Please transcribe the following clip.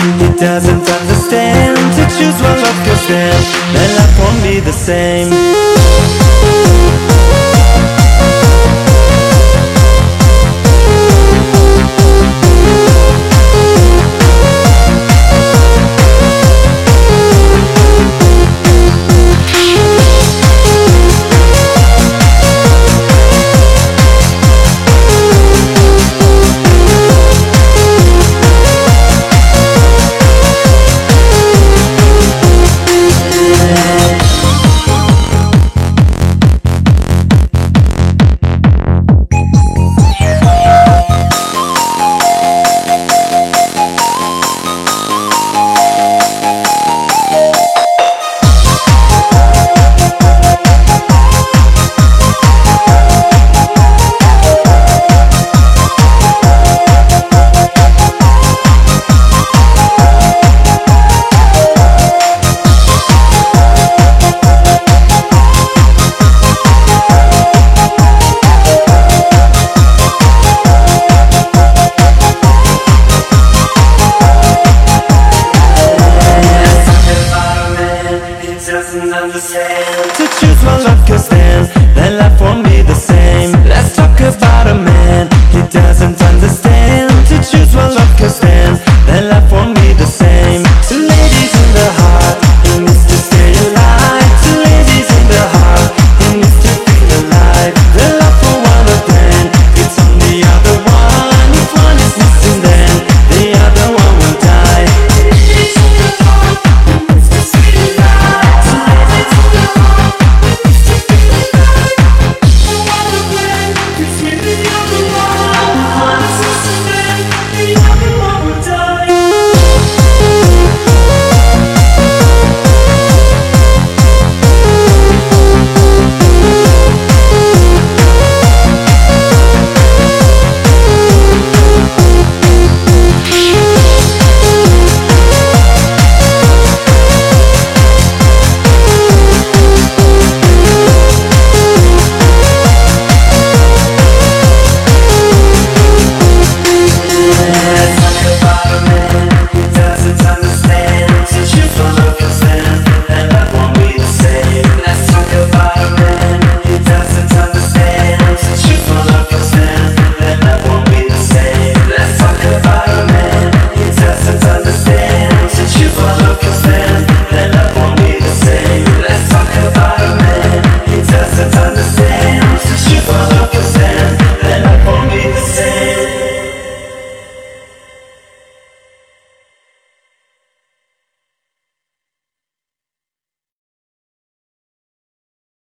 He doesn't understand. To choose one love instead. stand Then life won't be the same.